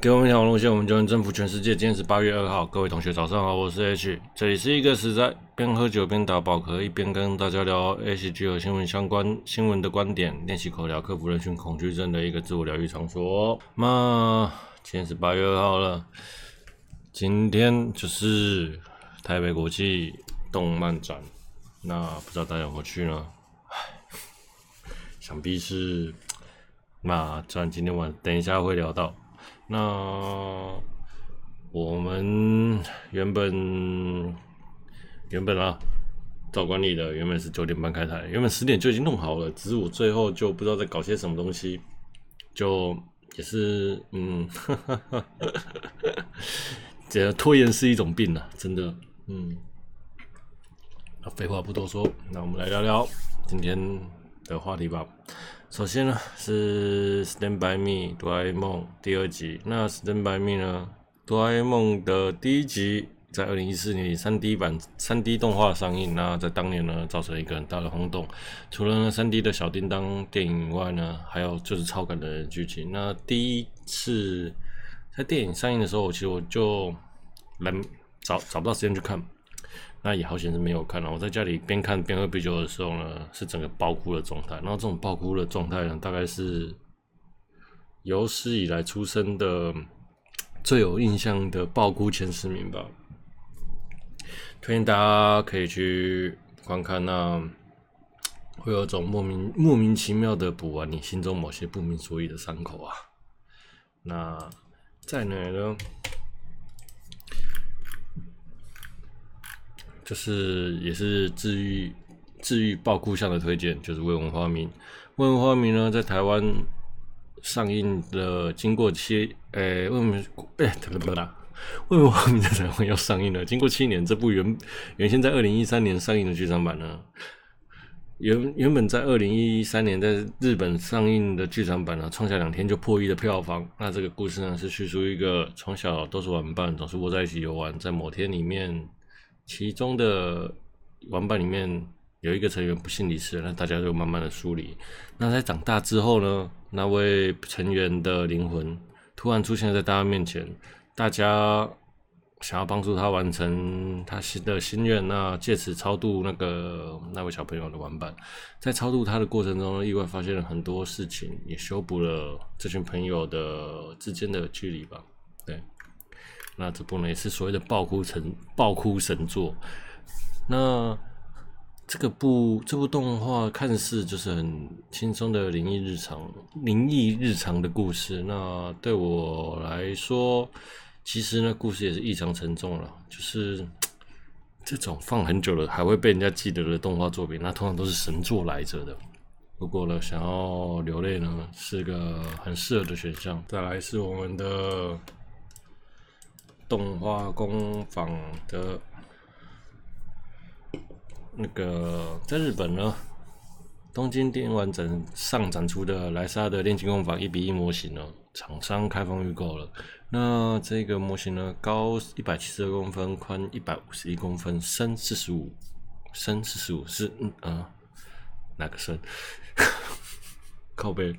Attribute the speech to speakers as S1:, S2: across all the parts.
S1: 给我们一条路线，我们就能征服全世界。今天是八月二号，各位同学早上好，我是 H，这里是一个实在边喝酒边打宝可，一边跟大家聊 HG 和新闻相关新闻的观点，练习口聊，克服人群恐惧症的一个自我疗愈场所。那今天是八月二号了，今天就是台北国际动漫展，那不知道大家有没有去呢？唉，想必是，那这样今天晚等一下会聊到。那我们原本原本啊，照管理的原本是九点半开台，原本十点就已经弄好了，只是我最后就不知道在搞些什么东西，就也是嗯，哈哈哈这拖延是一种病啊，真的，嗯。那废话不多说，那我们来聊聊今天的话题吧。首先呢是《Stand by Me》哆啦 A 梦第二集。那《Stand by Me》呢，哆啦 A 梦的第一集在二零一四年三 D 版三 D 动画上映，那在当年呢造成一个很大的轰动。除了呢三 D 的小叮当电影以外呢，还有就是超感的剧情。那第一次在电影上映的时候，我其实我就来找找不到时间去看。那也好险是没有看了。我在家里边看边喝啤酒的时候呢，是整个爆哭的状态。然后这种爆哭的状态呢，大概是有史以来出生的最有印象的爆哭前十名吧。推荐大家可以去观看，那会有种莫名莫名其妙的补完你心中某些不明所以的伤口啊。那在哪呢？就是也是治愈治愈爆哭向的推荐，就是《未闻花名》。《未闻花名》呢，在台湾上映的，经过七诶，未闻诶，不不啦，《未闻花名》在台湾要上映了，经过七年，这部原原先在二零一三年上映的剧场版呢，原原本在二零一三年在日本上映的剧场版呢，创下两天就破亿的票房。那这个故事呢，是叙述一个从小都是玩伴，总是窝在一起游玩，在某天里面。其中的玩伴里面有一个成员不幸离世，那大家就慢慢的疏离。那在长大之后呢，那位成员的灵魂突然出现在大家面前，大家想要帮助他完成他新的心愿，那借此超度那个那位小朋友的玩伴。在超度他的过程中，意外发现了很多事情，也修补了这群朋友的之间的距离吧。对。那这部呢也是所谓的爆哭神爆哭神作。那这个部这部动画看似就是很轻松的灵异日常灵异日常的故事。那对我来说，其实呢故事也是异常沉重了。就是 这种放很久了还会被人家记得的动画作品，那通常都是神作来着的。不过呢，想要流泪呢，是个很适合的选项。再来是我们的。动画工坊的那个在日本呢，东京电玩展上展出的莱莎的炼金工坊一比一模型呢，厂商开放预购了。那这个模型呢，高一百七十二公分，宽一百五十一公分，深四十五，深四十五是嗯啊哪个深？靠背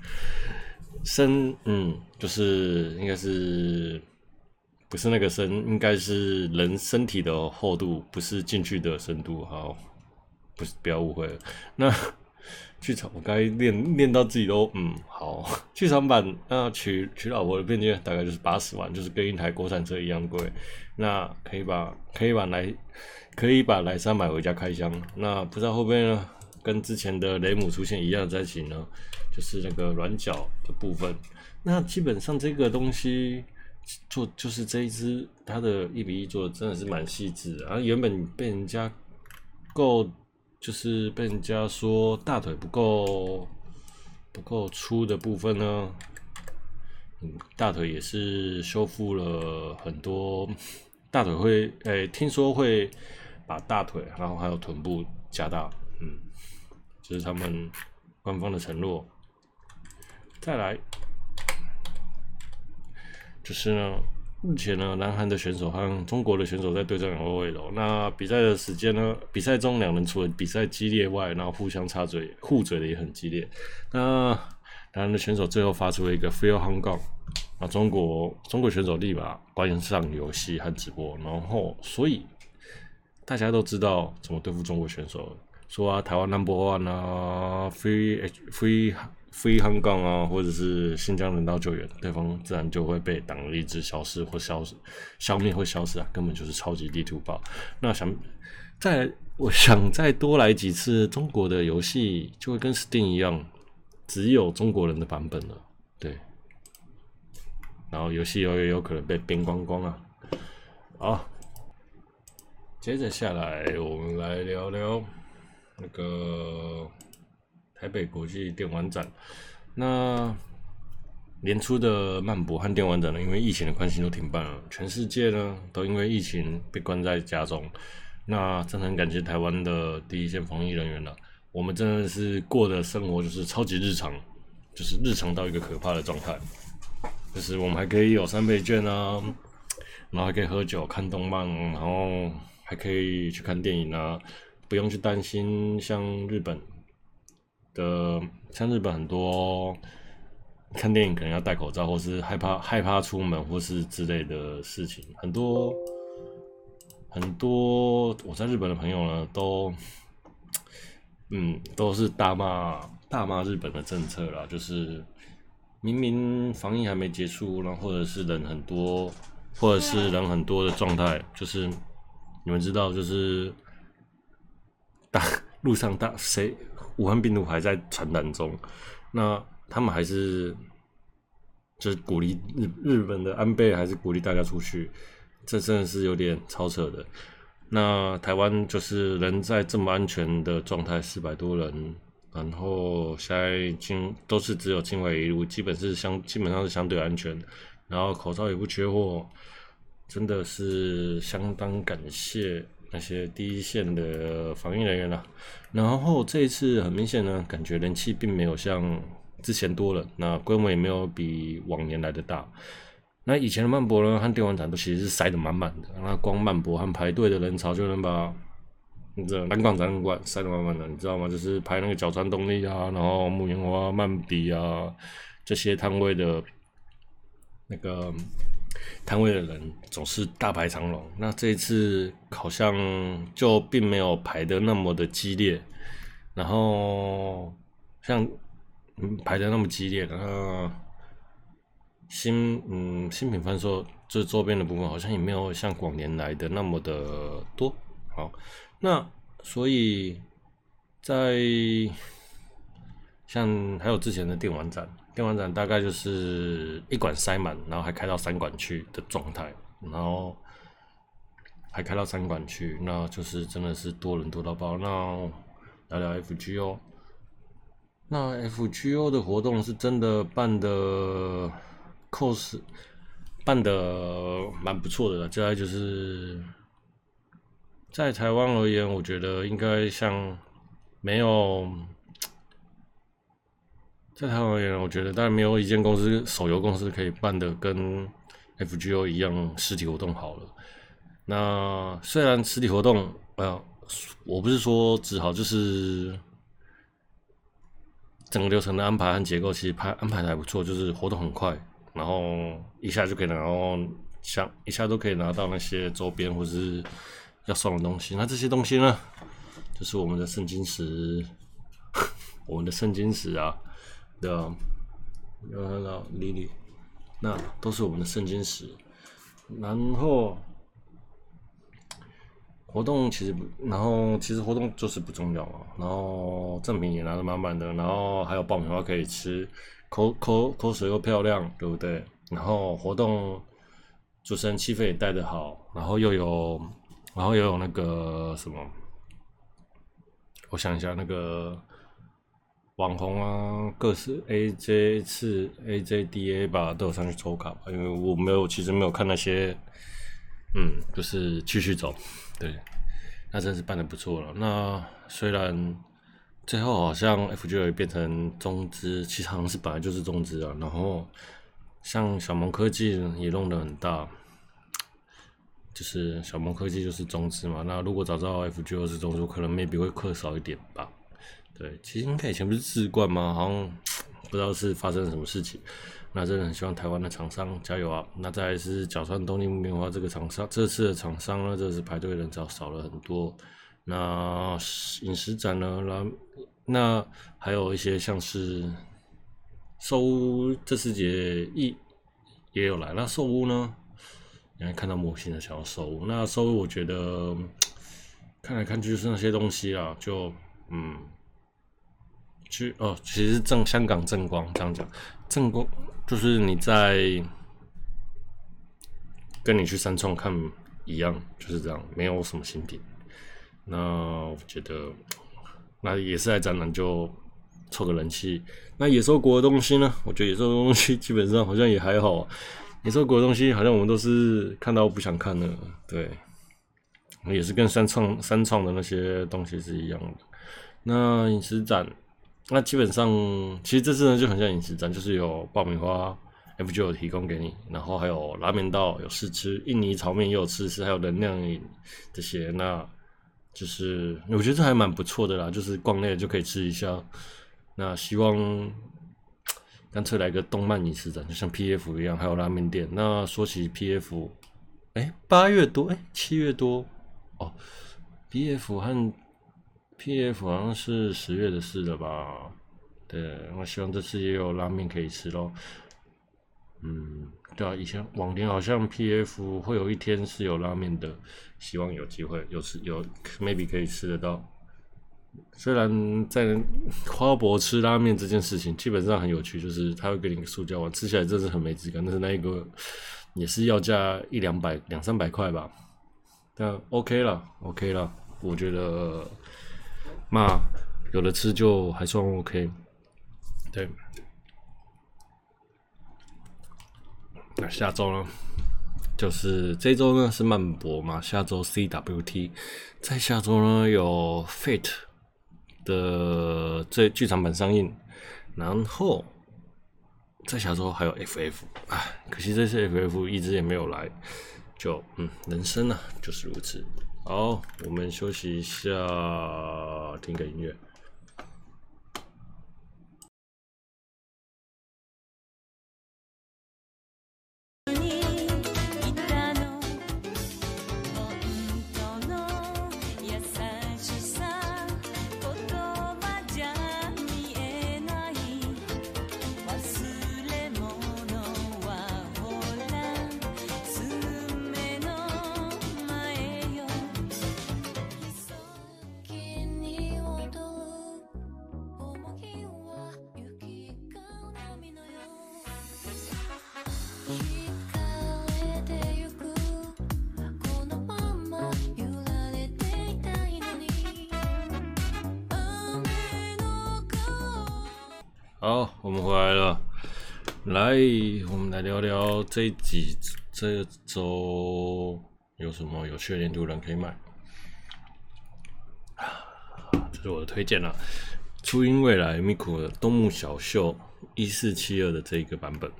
S1: 深嗯，就是应该是。不是那个深，应该是人身体的厚度，不是进去的深度。好，不是，不要误会了。那 剧场，我刚才练练到自己都嗯好。剧场版那娶娶老婆的片价大概就是八十万，就是跟一台国产车一样贵。那可以把可以把莱可以把莱莎买回家开箱。那不知道会不会呢，跟之前的雷姆出现一样在一起呢？就是那个软脚的部分。那基本上这个东西。做就是这一支，它的一比一做的真的是蛮细致的。然后原本被人家够，就是被人家说大腿不够不够粗的部分呢，嗯，大腿也是修复了很多。大腿会，诶、听说会把大腿，然后还有臀部加大，嗯，这、就是他们官方的承诺。再来。就是呢，目前呢，南韩的选手和中国的选手在对战 LOL。那比赛的时间呢，比赛中两人除了比赛激烈外，然后互相插嘴、互嘴的也很激烈。那南韩的选手最后发出了一个 Feel Hong Kong，啊，中国中国选手立马关上游戏和直播，然后所以大家都知道怎么对付中国选手，说啊，台湾 number one 啊，free free free 香港啊，或者是新疆人道救援，对方自然就会被党的意志消失或消失消灭或消失啊，根本就是超级地图炮。那想再我想再多来几次中国的游戏，就会跟 Steam 一样，只有中国人的版本了，对。然后游戏又有可能被编光光啊！好，接着下来我们来聊聊那个台北国际电玩展。那年初的漫博和电玩展呢，因为疫情的关系都停办了，全世界呢都因为疫情被关在家中。那真的很感谢台湾的第一线防疫人员了，我们真的是过的生活就是超级日常，就是日常到一个可怕的状态。就是我们还可以有三倍券啊，然后还可以喝酒、看动漫，然后还可以去看电影啊，不用去担心像日本的，像日本很多看电影可能要戴口罩，或是害怕害怕出门，或是之类的事情。很多很多我在日本的朋友呢，都嗯都是大骂大骂日本的政策啦，就是。明明防疫还没结束，然后或者是人很多，或者是人很多的状态，就是你们知道，就是大 路上大谁武汉病毒还在传染中，那他们还是就是鼓励日日本的安倍还是鼓励大家出去，这真的是有点超扯的。那台湾就是人在这么安全的状态，四百多人。然后现在境都是只有境外一路，基本是相基本上是相对安全，然后口罩也不缺货，真的是相当感谢那些第一线的防疫人员了。然后这一次很明显呢，感觉人气并没有像之前多了，那规模也没有比往年来的大。那以前的曼博呢和电玩展都其实是塞得满满的，那光曼博和排队的人潮就能把。你知道南广展览馆塞得满满的，你知道吗？就是排那个角川动力啊，然后木棉花、曼比啊这些摊位的，那个摊位的人总是大排长龙。那这一次好像就并没有排得那么的激烈，然后像嗯排得那么激烈，然后新嗯新品贩售这周边的部分好像也没有像往年来的那么的多，好。那所以，在像还有之前的电玩展，电玩展大概就是一馆塞满，然后还开到三馆去的状态，然后还开到三馆去，那就是真的是多人多到爆。那聊聊 FGO，那 FGO 的活动是真的办的，cos 办的蛮不错的，接下来就是。在台湾而言，我觉得应该像没有在台湾而言，我觉得当然没有一间公司手游公司可以办的跟 FGO 一样实体活动好了。那虽然实体活动，呃，我不是说只好，就是整个流程的安排和结构其实排安排的还不错，就是活动很快，然后一下就可以拿，然后像一下都可以拿到那些周边或是。要送的东西，那这些东西呢，就是我们的圣经石，我们的圣经石啊，对啊，有看到莉莉，那都是我们的圣经石。然后活动其实不，然后其实活动就是不重要嘛。然后赠品也拿的满满的，然后还有爆米花可以吃，口口口水又漂亮，对不对？然后活动主持人气氛也带的好，然后又有。然后又有那个什么，我想一下，那个网红啊，各式 AJ 次 AJDA 吧，都有上去抽卡吧。因为我没有，其实没有看那些，嗯，就是继续走，对，那真是办得不错了。那虽然最后好像 FGO 变成中资，其实好像是本来就是中资啊。然后像小萌科技也弄得很大。就是小萌科技就是中资嘛，那如果早知道 FGO 是中资，可能 maybe 会氪少一点吧。对，其实应该以前不是智冠吗？好像 不知道是发生了什么事情。那真的很希望台湾的厂商加油啊！那再来是角川东京木棉花这个厂商，这次的厂商呢，这次排队人潮少了很多。那饮食展呢，那那还有一些像是寿屋这次节也也有来。那寿屋呢，你还看到模型的小寿屋。那寿屋我觉得看来看去就是那些东西啊，就嗯。去哦，其实正香港正光这样讲，正光就是你在跟你去三创看一样，就是这样，没有什么新品。那我觉得那也是来展览就凑个人气。那野兽国的东西呢？我觉得野兽的东西基本上好像也还好。野兽国的东西好像我们都是看到不想看的，对，也是跟三创三创的那些东西是一样的。那饮食展。那基本上，其实这次呢就很像饮食展，就是有爆米花 F 九有提供给你，然后还有拉面道有试吃，印尼炒面也有试吃，还有能量饮这些，那就是我觉得这还蛮不错的啦，就是逛累了就可以吃一下。那希望干脆来个动漫饮食展，就像 PF 一样，还有拉面店。那说起 PF，哎，八月多，哎，七月多哦，PF 和。P.F. 好像是十月的事了吧？对，我希望这次也有拉面可以吃咯。嗯，对啊，以前往年好像 P.F. 会有一天是有拉面的，希望有机会有吃有 maybe 可以吃得到。虽然在花博吃拉面这件事情基本上很有趣，就是他会给你个塑胶碗，吃起来真是很没质感。但是那一个也是要价一两百两三百块吧，但 OK 了，OK 了，我觉得。那有的吃就还算 OK，对。那下周呢？就是这周呢是漫博嘛，下周 CWT，在下周呢有 Fate 的这剧场版上映，然后在下周还有 FF，哎，可惜这次 FF 一直也没有来，就嗯，人生啊就是如此。好，我们休息一下，听个音乐。好，我们回来了。来，我们来聊聊这几这周有什么有趣的年度人可以买。这是我的推荐了，初音未来 Miku 的东木小秀一四七二的这一个版本。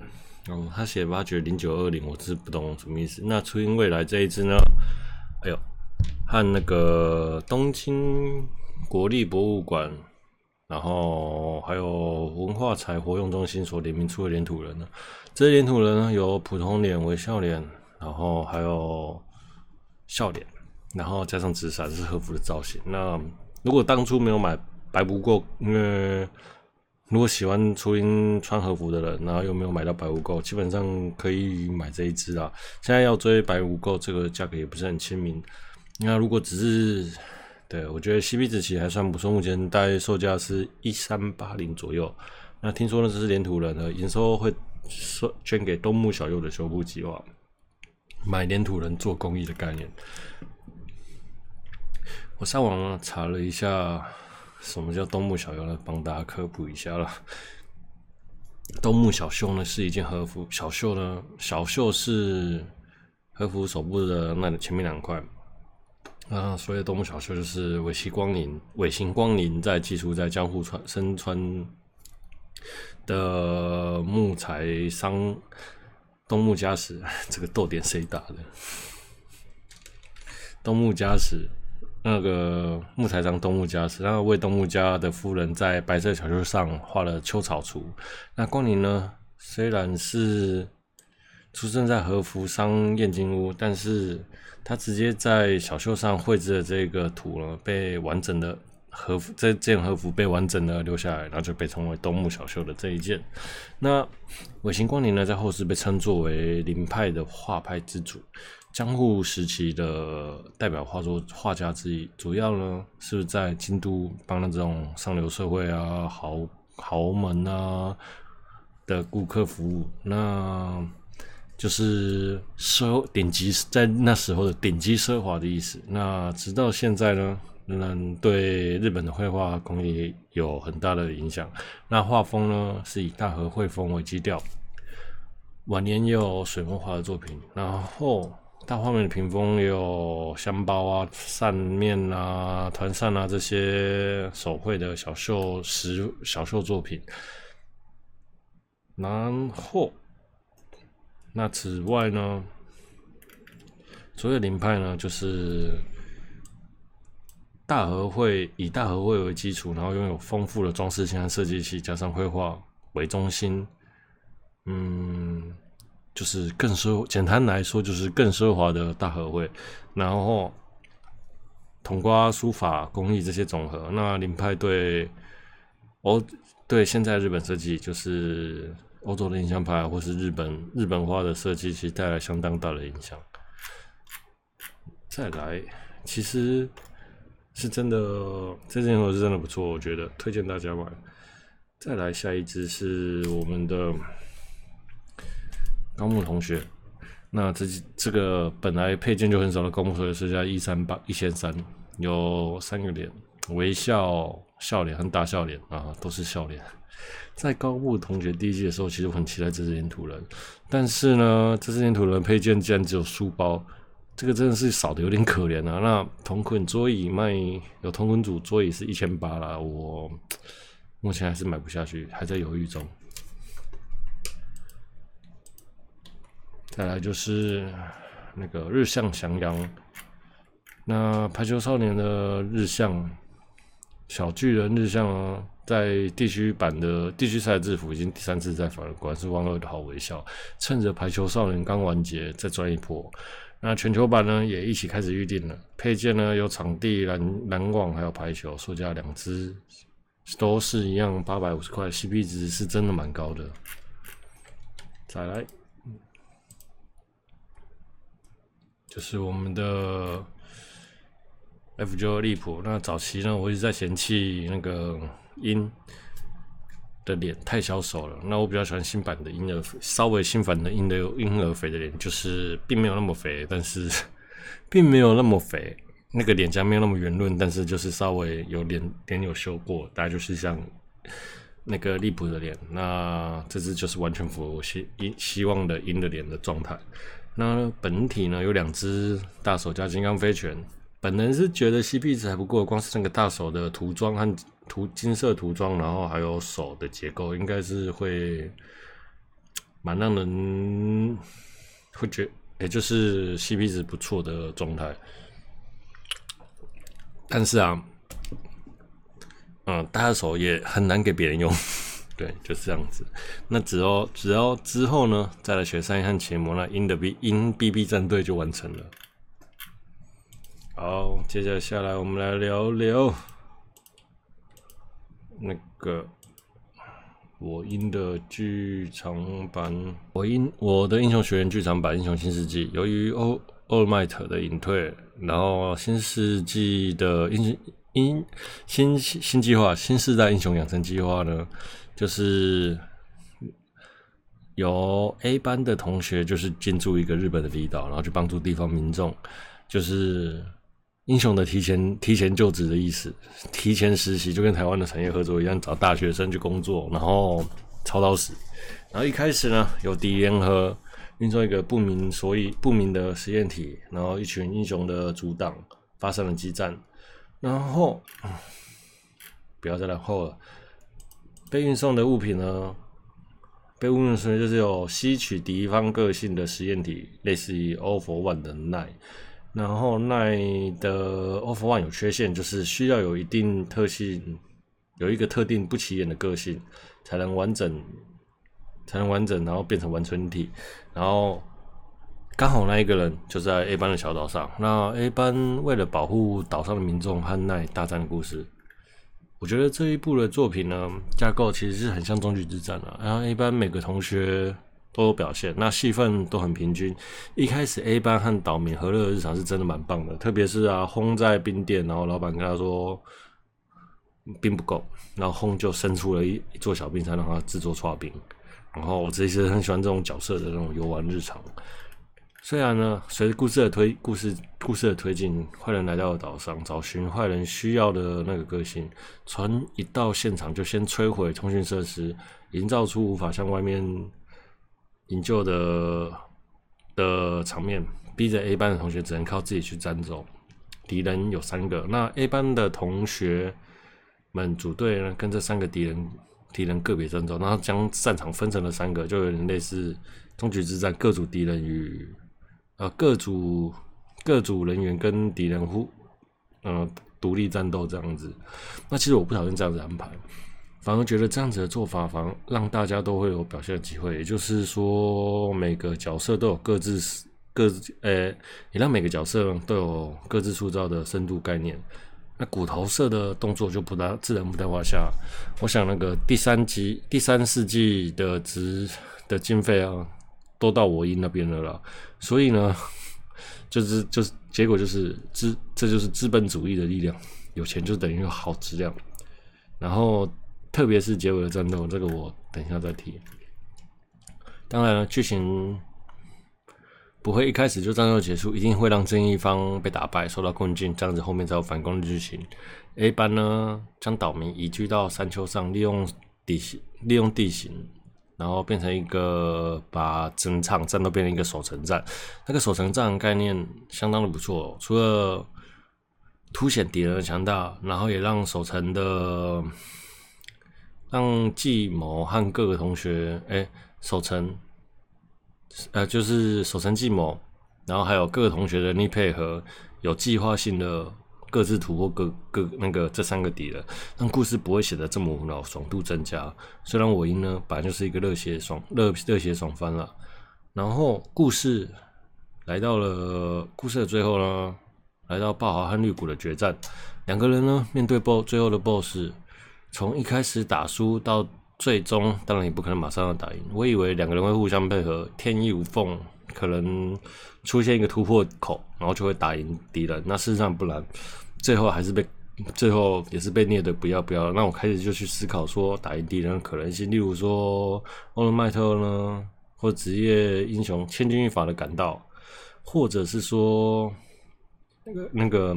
S1: 哦，他写挖掘零九二零，我是不懂什么意思。那初音未来这一支呢？哎呦，和那个东京国立博物馆。然后还有文化财活用中心所联名出的黏土人呢，这些黏土人呢有普通脸、微笑脸，然后还有笑脸，然后加上纸伞是和服的造型。那如果当初没有买白无垢，因为如果喜欢初音穿和服的人，然后又没有买到白无垢，基本上可以买这一支啊。现在要追白无垢，这个价格也不是很亲民。那如果只是对，我觉得 CP 值其实还算不错，目前大概售价是一三八零左右。那听说呢，这是黏土人的营收会捐给东木小右的修复计划，买黏土人做公益的概念。我上网查了一下，什么叫东木小优呢？帮大家科普一下了。东木小秀呢是一件和服，小秀呢，小秀是和服手部的那前面两块。啊，所以东木小秀就是尾崎光临，尾形光临在寄宿在江户川身穿的木材商东木家史，这个逗点谁打的？东木家史那个木材商东木家史，然后为东木家的夫人在白色小秀上画了秋草图。那光临呢虽然是出生在和服商燕京屋，但是他直接在小袖上绘制的这个图呢，被完整的和服这件和服被完整的留下来，然后就被称为东木小袖的这一件。那尾形光年呢，在后世被称作为林派的画派之主，江户时期的代表画作画家之一。主要呢是在京都帮那种上流社会啊、豪豪门啊的顾客服务。那就是奢顶级，在那时候的顶级奢华的意思。那直到现在呢，仍然对日本的绘画工艺有很大的影响。那画风呢，是以大和绘风为基调。晚年也有水墨画的作品。然后大画面的屏风有香包啊、扇面啊、团扇啊这些手绘的小绣石小绣作品。然后。那此外呢，所谓林派呢，就是大和会，以大和会为基础，然后拥有丰富的装饰性和设计系，加上绘画为中心，嗯，就是更奢，简单来说就是更奢华的大和会，然后统括书法工艺这些总和。那林派对欧对现在日本设计就是。欧洲的印象派，或是日本日本画的设计，其实带来相当大的影响。再来，其实是真的，这件货是真的不错，我觉得推荐大家买。再来，下一支是我们的高木同学。那这这个本来配件就很少的高木同学，是加一三八一千三，有三个脸，微笑笑脸和大笑脸啊，都是笑脸。在高木同学第一季的时候，其实我很期待这只黏土人，但是呢，这只黏土人配件竟然只有书包，这个真的是少的有点可怜啊。那同捆桌椅卖有同捆组桌椅是一千八啦，我目前还是买不下去，还在犹豫中。再来就是那个日向翔阳，那排球少年的日向小巨人日向啊。在地区版的地区赛制服已经第三次在法了，果然是万恶的好微笑。趁着排球少年刚完结，再赚一波。那全球版呢也一起开始预定了，配件呢有场地篮篮网还有排球，售价两支都是一样八百五十块，CP 值是真的蛮高的。再来，就是我们的 F9 利普。那早期呢，我一直在嫌弃那个。鹰的脸太消瘦了，那我比较喜欢新版的婴儿，稍微新版的婴的婴儿肥的脸，就是并没有那么肥，但是 并没有那么肥，那个脸颊没有那么圆润，但是就是稍微有脸脸有修过，大概就是像那个利普的脸，那这只就是完全符合我希希望的鹰的脸的状态。那本体呢有两只大手加金刚飞拳，本人是觉得 CP 值还不够，光是那个大手的涂装和。涂金色涂装，然后还有手的结构，应该是会蛮让人会觉，也就是 CP 值不错的状态。但是啊，嗯，大手也很难给别人用，对，就是这样子。那只要只要之后呢，再来学三一和奇摩，那鹰的 B 鹰 BB 战队就完成了。好，接着下来我们来聊聊。那个我英的剧场版，我英我的英雄学院剧场版《英雄新世纪》，由于欧欧尔麦特的隐退，然后新世纪的英雄英新新计划新世代英雄养成计划呢，就是由 A 班的同学就是进驻一个日本的离岛，然后去帮助地方民众，就是。英雄的提前提前就职的意思，提前实习就跟台湾的产业合作一样，找大学生去工作，然后操刀死。然后一开始呢，有敌联合运送一个不明所以不明的实验体，然后一群英雄的阻挡发生了激战，然后不要再然后了，被运送的物品呢，被运送的就是有吸取敌方个性的实验体，类似于 All for One 的奈。然后奈的 Off One 有缺陷，就是需要有一定特性，有一个特定不起眼的个性，才能完整才能完整，然后变成完全体。然后刚好那一个人就在 A 班的小岛上。那 A 班为了保护岛上的民众和奈大战的故事，我觉得这一部的作品呢，架构其实是很像终局之战啊。然后 A 班每个同学都有表现，那戏份都很平均。一开始 A 班和岛民和乐的日常是真的蛮棒的，特别是啊，轰在冰店，然后老板跟他说冰不够，然后轰就生出了一一座小冰山，让他制作剉冰。然后我其实很喜欢这种角色的那种游玩日常。虽然呢，随着故事的推故事故事的推进，坏人来到了岛上，找寻坏人需要的那个个性。船一到现场就先摧毁通讯设施，营造出无法向外面营救的的场面，逼着 A 班的同学只能靠自己去战斗。敌人有三个，那 A 班的同学们组队呢，跟这三个敌人。敌人个别战斗，然后将战场分成了三个，就有点类似终局之战，各组敌人与呃各组各组人员跟敌人互呃独立战斗这样子。那其实我不讨厌这样子安排，反而觉得这样子的做法，反而让大家都会有表现的机会。也就是说，每个角色都有各自各自呃，也让每个角色都有各自塑造的深度概念。那骨头色的动作就不大自然不在话下。我想那个第三集第三世纪的值的经费啊，都到我音那边了啦。所以呢，就是就是结果就是资这就是资本主义的力量，有钱就等于好质量。然后特别是结尾的战斗，这个我等一下再提。当然了，剧情。不会一开始就战斗结束，一定会让正义方被打败，受到困境，这样子后面才有反攻的剧情。A 班呢，将岛民移居到山丘上，利用地形，利用地形，然后变成一个把整场战斗变成一个守城战。那个守城战概念相当的不错，除了凸显敌人的强大，然后也让守城的让计谋和各个同学哎守城。呃，就是守城计谋，然后还有各个同学的力配合，有计划性的各自突破各各那个这三个敌人，让故事不会显得这么无脑，爽度增加。虽然我赢呢本来就是一个热血爽热热血爽番了，然后故事来到了故事的最后呢，来到爆华和绿谷的决战，两个人呢面对 BO 最后的 BOSS，从一开始打输到。最终当然也不可能马上要打赢。我以为两个人会互相配合，天衣无缝，可能出现一个突破口，然后就会打赢敌人。那事实上不然，最后还是被最后也是被虐的不要不要。那我开始就去思考说打赢敌人的可能性，例如说欧伦麦特呢，或职业英雄千钧一发的赶到，或者是说那个那个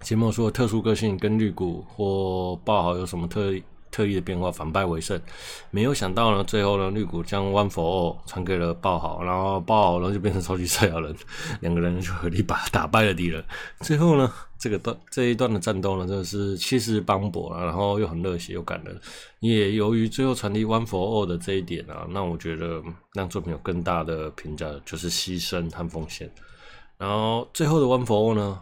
S1: 节目说特殊个性跟绿谷或爆豪有什么特。特异的变化，反败为胜。没有想到呢，最后呢，绿谷将 One for All 传给了爆豪，然后爆豪呢就变成超级赛亚人，两个人就合力把打败了敌人。最后呢，这个段这一段的战斗呢，真的是气势磅礴啊，然后又很热血又感人。也由于最后传递 One for All 的这一点啊，那我觉得让作品有更大的评价，就是牺牲和奉献。然后最后的 One for All 呢？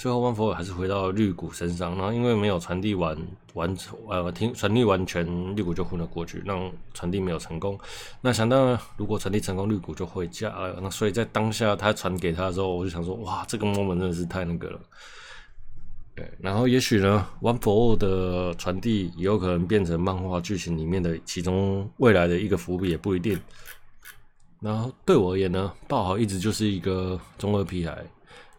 S1: 最后，One for All 还是回到绿谷身上，然后因为没有传递完完呃听传递完全，绿谷就昏了过去，让传递没有成功。那想到，如果传递成功，绿谷就回家了。那所以在当下他传给他的时候，我就想说，哇，这个 moment 真的是太那个了。对，然后也许呢，One for All 的传递也有可能变成漫画剧情里面的其中未来的一个伏笔，也不一定。然后对我而言呢，爆豪一直就是一个中二屁孩。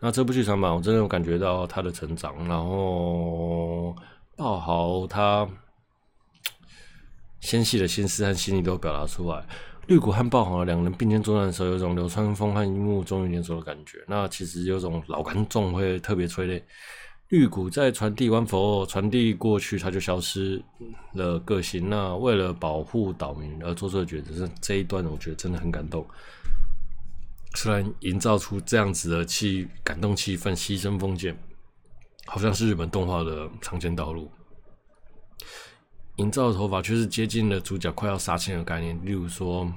S1: 那这部剧场版，我真的有感觉到他的成长。然后爆豪他纤细的心思和心理都表达出来。绿谷和爆豪两人并肩作战的时候，有种流川枫和樱木终于联手的感觉。那其实有种老观众会特别催泪。绿谷在传递完佛传递过去，他就消失了个性。那为了保护岛民而做出的抉择，这一段我觉得真的很感动。虽然营造出这样子的气感动气氛，牺牲奉献，好像是日本动画的常见道路。营造的头发却是接近了主角快要杀青的概念，例如说，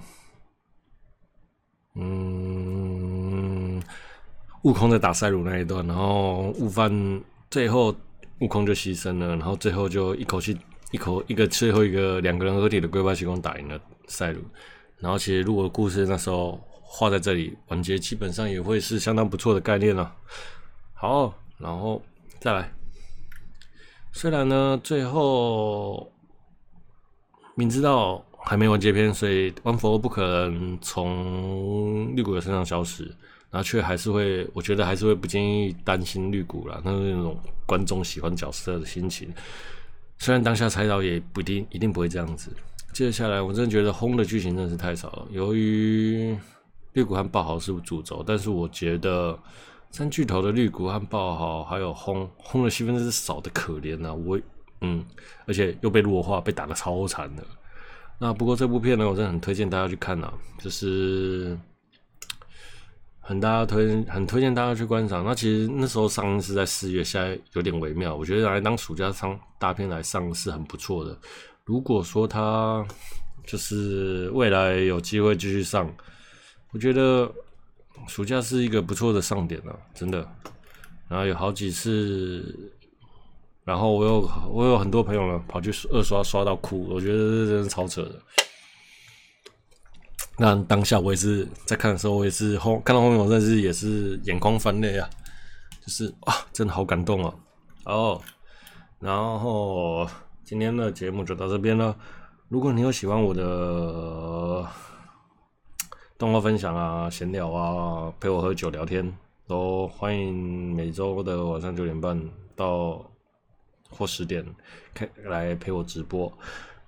S1: 嗯，悟空在打赛鲁那一段，然后悟饭最后悟空就牺牲了，然后最后就一口气一口一个最后一个两个人合体的龟派气功打赢了赛鲁。然后其实如果故事那时候画在这里完结，基本上也会是相当不错的概念了啊。好，然后再来。虽然呢，最后明知道还没完结篇，所以万佛不可能从绿谷的身上消失，然后却还是会，我觉得还是会不建议担心绿谷啦，那是那种观众喜欢角色的心情。虽然当下猜到也不一定一定不会这样子。接下来，我真的觉得轰的剧情真的是太少了。由于绿谷和爆豪是主轴，但是我觉得。三巨头的绿谷和爆豪还有轰轰的戏份是少的可怜呐！我嗯，而且又被弱化，被打得超惨的。那不过这部片呢，我真的很推荐大家去看呐，就是很大家推很推荐大家去观赏。那其实那时候上映是在四月，现在有点微妙。我觉得来当暑假上大片来上是很不错的。如果说它就是未来有机会继续上，我觉得。暑假是一个不错的上点啊，真的。然后有好几次，然后我有我有很多朋友呢，跑去二刷刷到哭，我觉得这真是超扯的。那当下我也是在看的时候，我也是后看到后面，我真的是也是眼眶泛泪啊，就是啊，真的好感动啊。哦，然后今天的节目就到这边了。如果你有喜欢我的。动画分享啊，闲聊啊，陪我喝酒聊天，都欢迎每周的晚上九点半到或十点开来陪我直播，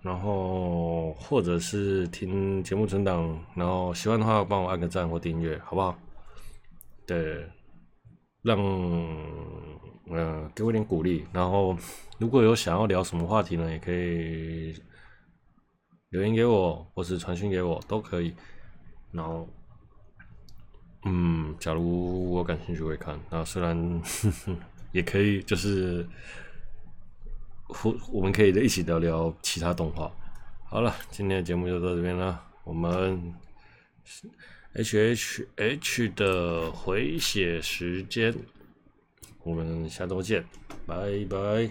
S1: 然后或者是听节目存档，然后喜欢的话帮我按个赞或订阅，好不好？对，让嗯、呃、给我点鼓励，然后如果有想要聊什么话题呢，也可以留言给我，或是传讯给我，都可以。然后，嗯，假如我感兴趣会看。那虽然呵 呵也可以，就是我我们可以一起聊聊其他动画。好了，今天的节目就到这边了。我们 H H H 的回血时间，我们下周见，拜拜。